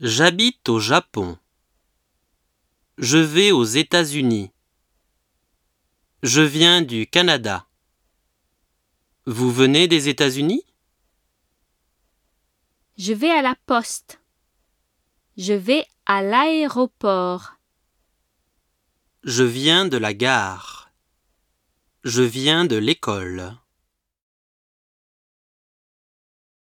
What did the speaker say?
J'habite au Japon. Je vais aux États-Unis. Je viens du Canada. Vous venez des États-Unis? Je vais à la poste. Je vais à l'aéroport. Je viens de la gare. Je viens de l'école.